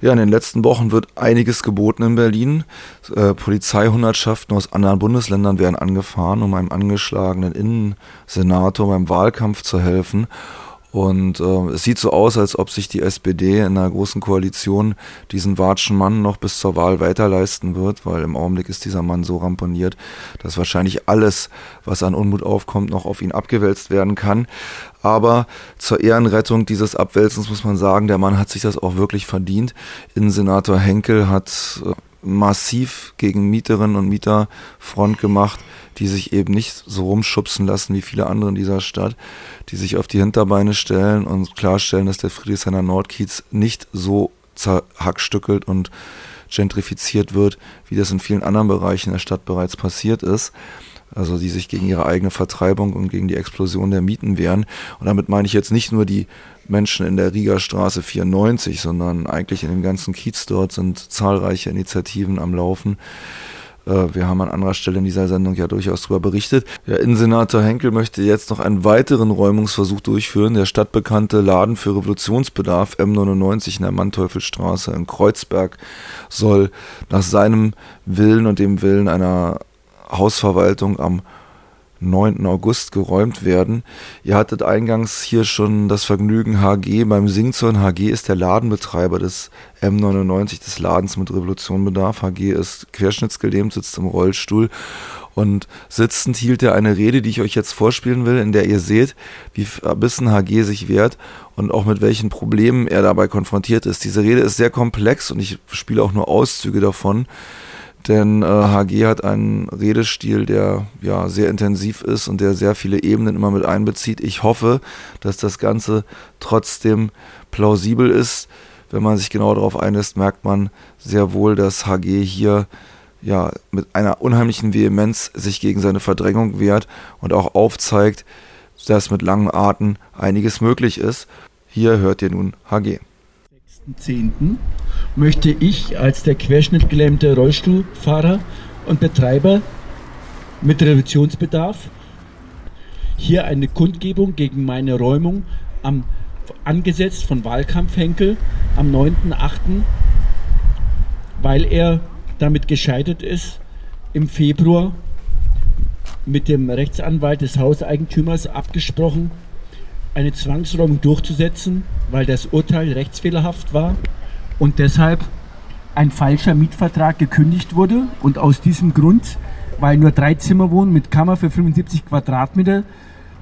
Ja, in den letzten Wochen wird einiges geboten in Berlin. Äh, Polizeihundertschaften aus anderen Bundesländern werden angefahren, um einem angeschlagenen Innensenator beim Wahlkampf zu helfen. Und äh, es sieht so aus, als ob sich die SPD in einer großen Koalition diesen Watschen Mann noch bis zur Wahl weiterleisten wird, weil im Augenblick ist dieser Mann so ramponiert, dass wahrscheinlich alles, was an Unmut aufkommt, noch auf ihn abgewälzt werden kann. Aber zur Ehrenrettung dieses Abwälzens muss man sagen, der Mann hat sich das auch wirklich verdient. Innensenator Henkel hat äh, massiv gegen Mieterinnen und Mieter Front gemacht die sich eben nicht so rumschubsen lassen wie viele andere in dieser Stadt, die sich auf die Hinterbeine stellen und klarstellen, dass der Friedrichshainer Nordkiez nicht so zerhackstückelt und gentrifiziert wird, wie das in vielen anderen Bereichen der Stadt bereits passiert ist. Also die sich gegen ihre eigene Vertreibung und gegen die Explosion der Mieten wehren. Und damit meine ich jetzt nicht nur die Menschen in der Rieger Straße 94, sondern eigentlich in dem ganzen Kiez dort sind zahlreiche Initiativen am Laufen, äh, wir haben an anderer Stelle in dieser Sendung ja durchaus darüber berichtet. Der Innensenator Henkel möchte jetzt noch einen weiteren Räumungsversuch durchführen. Der stadtbekannte Laden für Revolutionsbedarf M99 in der Manteuffelstraße in Kreuzberg soll nach seinem Willen und dem Willen einer Hausverwaltung am 9. August geräumt werden. Ihr hattet eingangs hier schon das Vergnügen HG beim Singzorn. HG ist der Ladenbetreiber des M99, des Ladens mit Revolutionbedarf. HG ist querschnittsgelähmt, sitzt im Rollstuhl und sitzend hielt er eine Rede, die ich euch jetzt vorspielen will, in der ihr seht, wie verbissen HG sich wehrt und auch mit welchen Problemen er dabei konfrontiert ist. Diese Rede ist sehr komplex und ich spiele auch nur Auszüge davon. Denn äh, HG hat einen Redestil, der ja sehr intensiv ist und der sehr viele Ebenen immer mit einbezieht. Ich hoffe, dass das Ganze trotzdem plausibel ist. Wenn man sich genau darauf einlässt, merkt man sehr wohl, dass HG hier ja mit einer unheimlichen Vehemenz sich gegen seine Verdrängung wehrt und auch aufzeigt, dass mit langen Arten einiges möglich ist. Hier hört ihr nun HG. 6.10 möchte ich als der querschnittgelähmte Rollstuhlfahrer und Betreiber mit Revisionsbedarf hier eine Kundgebung gegen meine Räumung am, angesetzt von Wahlkampf Henkel am 9.8., weil er damit gescheitert ist, im Februar mit dem Rechtsanwalt des Hauseigentümers abgesprochen, eine Zwangsräumung durchzusetzen, weil das Urteil rechtsfehlerhaft war und deshalb ein falscher Mietvertrag gekündigt wurde. Und aus diesem Grund, weil nur drei Zimmer wohnen mit Kammer für 75 Quadratmeter,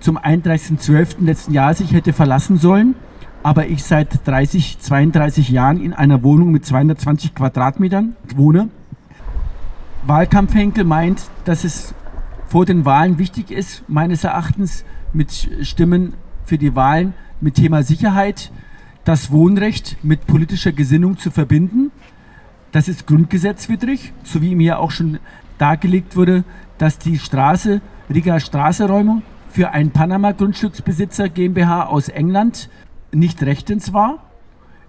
zum 31.12. letzten Jahres sich hätte verlassen sollen, aber ich seit 30, 32 Jahren in einer Wohnung mit 220 Quadratmetern wohne. Wahlkampfhenkel meint, dass es vor den Wahlen wichtig ist, meines Erachtens mit Stimmen für die Wahlen mit Thema Sicherheit das Wohnrecht mit politischer Gesinnung zu verbinden. Das ist grundgesetzwidrig, so wie mir auch schon dargelegt wurde, dass die Straße, Riga Straßeräumung für einen Panama-Grundstücksbesitzer GmbH aus England nicht rechtens war.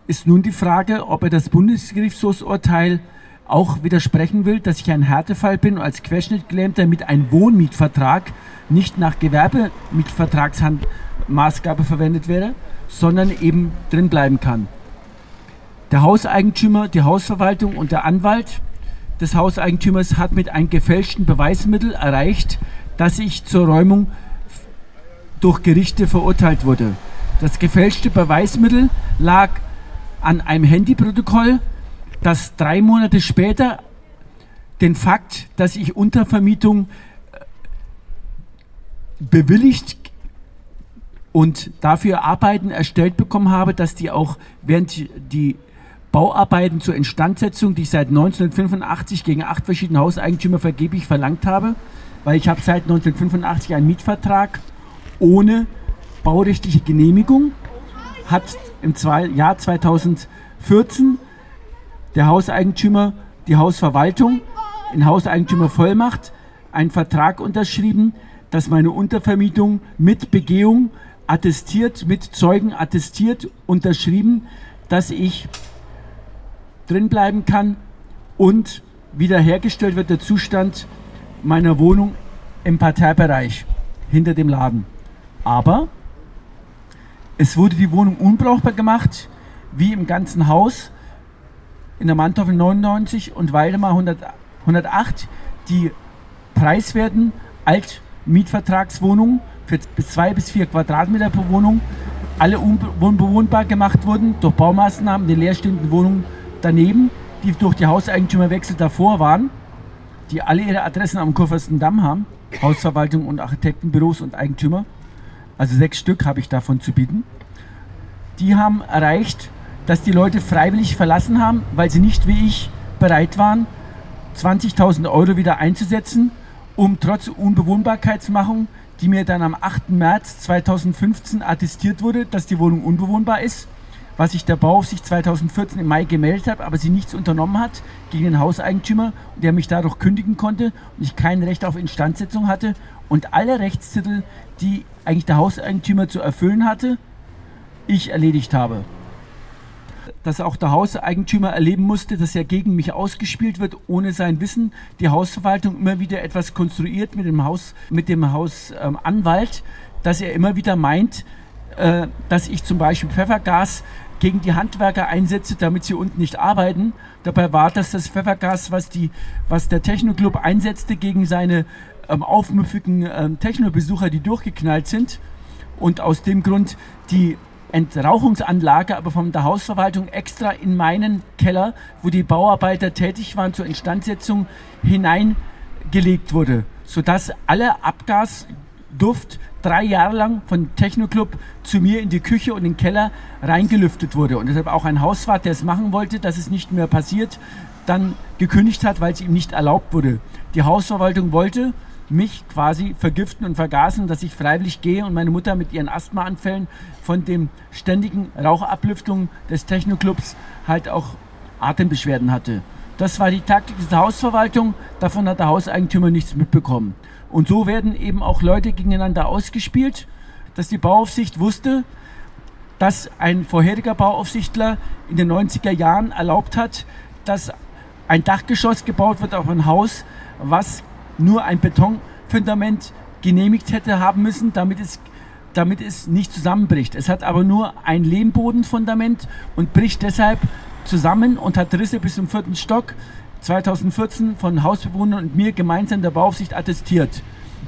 Ist nun die Frage, ob er das Bundesgerichtshofsurteil auch widersprechen will, dass ich ein Härtefall bin und als Querschnittgelähmter mit einem Wohnmietvertrag nicht nach Gewerbemietvertragsmaßgabe verwendet werde sondern eben drin bleiben kann. Der Hauseigentümer, die Hausverwaltung und der Anwalt des Hauseigentümers hat mit einem gefälschten Beweismittel erreicht, dass ich zur Räumung durch Gerichte verurteilt wurde. Das gefälschte Beweismittel lag an einem Handyprotokoll, das drei Monate später den Fakt, dass ich Untervermietung äh, bewilligt und dafür Arbeiten erstellt bekommen habe, dass die auch während die Bauarbeiten zur Instandsetzung, die ich seit 1985 gegen acht verschiedene Hauseigentümer vergeblich verlangt habe, weil ich habe seit 1985 einen Mietvertrag ohne baurechtliche Genehmigung, hat im Jahr 2014 der Hauseigentümer, die Hausverwaltung in Hauseigentümervollmacht einen Vertrag unterschrieben, dass meine Untervermietung mit Begehung attestiert, mit Zeugen attestiert, unterschrieben, dass ich drin bleiben kann und wiederhergestellt wird der Zustand meiner Wohnung im Parteibereich hinter dem Laden. Aber es wurde die Wohnung unbrauchbar gemacht, wie im ganzen Haus. in der Manteuffel 99 und Waldemar 100, 108, die preiswerten Altmietvertragswohnungen für zwei bis vier Quadratmeter pro Wohnung alle unbewohnbar gemacht wurden durch Baumaßnahmen den leerstehenden Wohnungen daneben, die durch die Hauseigentümerwechsel davor waren, die alle ihre Adressen am Kurfürstendamm haben, Hausverwaltung und Architektenbüros und Eigentümer. Also sechs Stück habe ich davon zu bieten. Die haben erreicht, dass die Leute freiwillig verlassen haben, weil sie nicht wie ich bereit waren, 20.000 Euro wieder einzusetzen, um trotz Unbewohnbarkeitsmachung die mir dann am 8. März 2015 attestiert wurde, dass die Wohnung unbewohnbar ist, was ich der Bauaufsicht 2014 im Mai gemeldet habe, aber sie nichts unternommen hat gegen den Hauseigentümer, der mich dadurch kündigen konnte und ich kein Recht auf Instandsetzung hatte und alle Rechtstitel, die eigentlich der Hauseigentümer zu erfüllen hatte, ich erledigt habe dass auch der Hauseigentümer erleben musste, dass er gegen mich ausgespielt wird, ohne sein Wissen. Die Hausverwaltung immer wieder etwas konstruiert mit dem Haus, mit dem Hausanwalt, ähm, dass er immer wieder meint, äh, dass ich zum Beispiel Pfeffergas gegen die Handwerker einsetze, damit sie unten nicht arbeiten. Dabei war das das Pfeffergas, was, die, was der Technoclub einsetzte gegen seine ähm, aufmüffigen ähm, Technobesucher, die durchgeknallt sind. Und aus dem Grund die Entrauchungsanlage, aber von der Hausverwaltung extra in meinen Keller, wo die Bauarbeiter tätig waren zur Instandsetzung, hineingelegt wurde, sodass alle Abgasduft drei Jahre lang von Technoclub zu mir in die Küche und in den Keller reingelüftet wurde. Und deshalb auch ein Hauswart, der es machen wollte, dass es nicht mehr passiert, dann gekündigt hat, weil es ihm nicht erlaubt wurde. Die Hausverwaltung wollte, mich quasi vergiften und vergasen, dass ich freiwillig gehe und meine Mutter mit ihren Asthmaanfällen von dem ständigen Rauchablüftung des Technoclubs halt auch Atembeschwerden hatte. Das war die Taktik der Hausverwaltung, davon hat der Hauseigentümer nichts mitbekommen. Und so werden eben auch Leute gegeneinander ausgespielt, dass die Bauaufsicht wusste, dass ein vorheriger Bauaufsichtler in den 90er Jahren erlaubt hat, dass ein Dachgeschoss gebaut wird auf ein Haus, was nur ein Betonfundament genehmigt hätte haben müssen, damit es, damit es nicht zusammenbricht. Es hat aber nur ein Lehmbodenfundament und bricht deshalb zusammen und hat Risse bis zum vierten Stock 2014 von Hausbewohnern und mir gemeinsam der Bauaufsicht attestiert.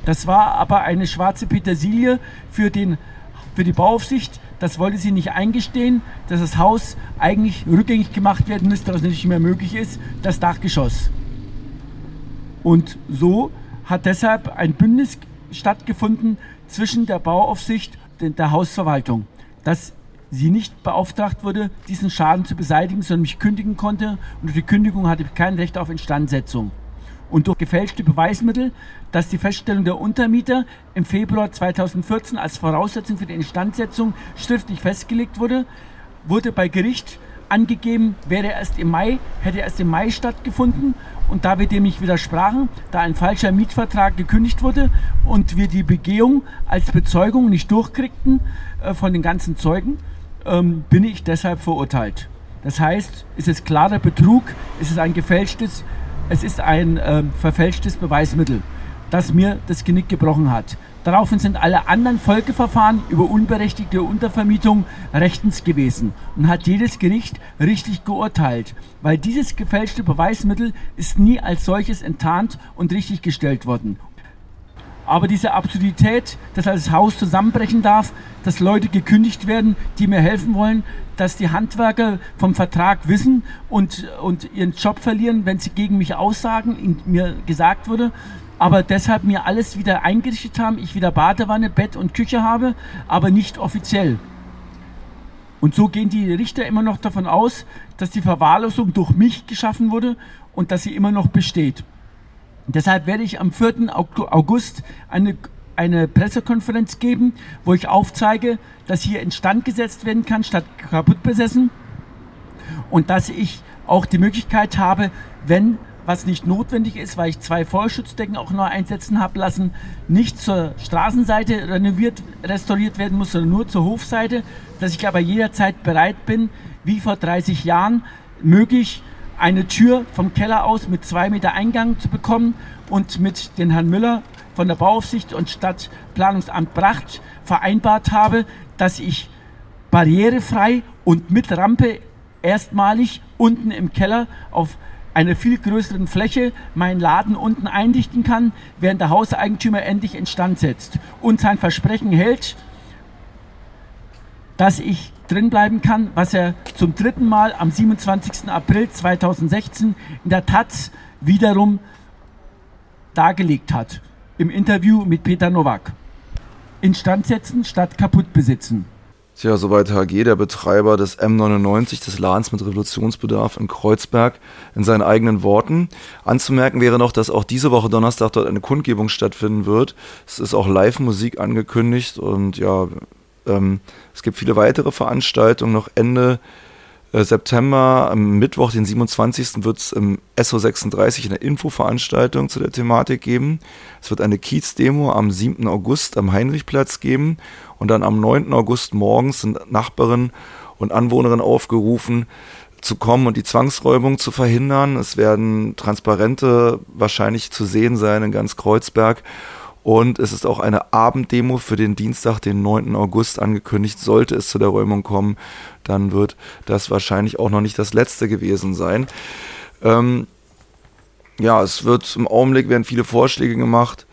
Das war aber eine schwarze Petersilie für, den, für die Bauaufsicht. Das wollte sie nicht eingestehen, dass das Haus eigentlich rückgängig gemacht werden müsste, was nicht mehr möglich ist, das Dachgeschoss. Und so hat deshalb ein Bündnis stattgefunden zwischen der Bauaufsicht und der Hausverwaltung, dass sie nicht beauftragt wurde, diesen Schaden zu beseitigen, sondern mich kündigen konnte. Und durch die Kündigung hatte ich kein Recht auf Instandsetzung. Und durch gefälschte Beweismittel, dass die Feststellung der Untermieter im Februar 2014 als Voraussetzung für die Instandsetzung schriftlich festgelegt wurde, wurde bei Gericht angegeben, wäre erst im Mai, hätte erst im Mai stattgefunden. Und da wir dem nicht widersprachen, da ein falscher Mietvertrag gekündigt wurde und wir die Begehung als Bezeugung nicht durchkriegten äh, von den ganzen Zeugen, ähm, bin ich deshalb verurteilt. Das heißt, es ist klarer Betrug, es ist ein gefälschtes, es ist ein äh, verfälschtes Beweismittel, das mir das Genick gebrochen hat. Daraufhin sind alle anderen Folgeverfahren über unberechtigte Untervermietung rechtens gewesen und hat jedes Gericht richtig geurteilt, weil dieses gefälschte Beweismittel ist nie als solches enttarnt und richtig gestellt worden. Aber diese Absurdität, dass das Haus zusammenbrechen darf, dass Leute gekündigt werden, die mir helfen wollen, dass die Handwerker vom Vertrag wissen und, und ihren Job verlieren, wenn sie gegen mich aussagen, mir gesagt wurde, aber deshalb mir alles wieder eingerichtet haben, ich wieder Badewanne, Bett und Küche habe, aber nicht offiziell. Und so gehen die Richter immer noch davon aus, dass die Verwahrlosung durch mich geschaffen wurde und dass sie immer noch besteht. Deshalb werde ich am 4. August eine, eine Pressekonferenz geben, wo ich aufzeige, dass hier instand gesetzt werden kann, statt kaputt besessen. Und dass ich auch die Möglichkeit habe, wenn was nicht notwendig ist, weil ich zwei Feuerschutzdecken auch neu einsetzen habe lassen, nicht zur Straßenseite renoviert, restauriert werden muss, sondern nur zur Hofseite, dass ich aber jederzeit bereit bin, wie vor 30 Jahren, möglich eine Tür vom Keller aus mit zwei Meter Eingang zu bekommen und mit den Herrn Müller von der Bauaufsicht und Stadtplanungsamt Bracht vereinbart habe, dass ich barrierefrei und mit Rampe erstmalig unten im Keller auf einer viel größeren Fläche meinen Laden unten eindichten kann, während der Hauseigentümer endlich instand setzt und sein Versprechen hält, dass ich drin bleiben kann, was er zum dritten Mal am 27. April 2016 in der Taz wiederum dargelegt hat, im Interview mit Peter Nowak. Instand setzen statt kaputt besitzen. Tja, soweit HG, der Betreiber des M99, des Ladens mit Revolutionsbedarf in Kreuzberg, in seinen eigenen Worten. Anzumerken wäre noch, dass auch diese Woche Donnerstag dort eine Kundgebung stattfinden wird. Es ist auch Live-Musik angekündigt und ja, ähm, es gibt viele weitere Veranstaltungen. Noch Ende September, am Mittwoch, den 27. wird es im SO36 eine Infoveranstaltung zu der Thematik geben. Es wird eine Kiez-Demo am 7. August am Heinrichplatz geben und dann am 9. August morgens sind Nachbarinnen und Anwohnerinnen aufgerufen, zu kommen und die Zwangsräumung zu verhindern. Es werden Transparente wahrscheinlich zu sehen sein in ganz Kreuzberg und es ist auch eine Abenddemo für den Dienstag, den 9. August angekündigt. Sollte es zu der Räumung kommen, dann wird das wahrscheinlich auch noch nicht das letzte gewesen sein. Ähm, ja, es wird im Augenblick werden viele Vorschläge gemacht,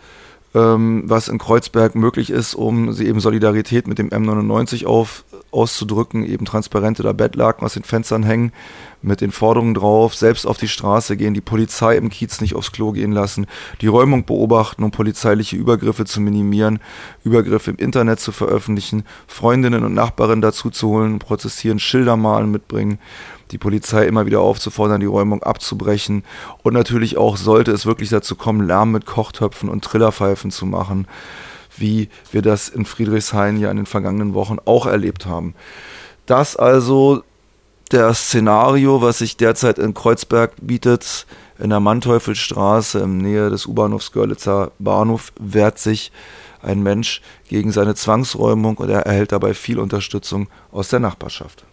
ähm, was in Kreuzberg möglich ist, um sie eben Solidarität mit dem M99 auf, auszudrücken, eben Transparente oder Bettlaken aus den Fenstern hängen, mit den Forderungen drauf, selbst auf die Straße gehen, die Polizei im Kiez nicht aufs Klo gehen lassen, die Räumung beobachten, um polizeiliche Übergriffe zu minimieren, Übergriffe im Internet zu veröffentlichen, Freundinnen und Nachbarinnen dazu zu holen, prozessieren, Schilder malen, mitbringen, die Polizei immer wieder aufzufordern, die Räumung abzubrechen und natürlich auch, sollte es wirklich dazu kommen, Lärm mit Kochtöpfen und Trillerpfeifen zu machen, wie wir das in Friedrichshain ja in den vergangenen Wochen auch erlebt haben. Das also der Szenario, was sich derzeit in Kreuzberg bietet, in der Manteuffelstraße in Nähe des U-Bahnhofs Görlitzer Bahnhof, wehrt sich ein Mensch gegen seine Zwangsräumung und er erhält dabei viel Unterstützung aus der Nachbarschaft.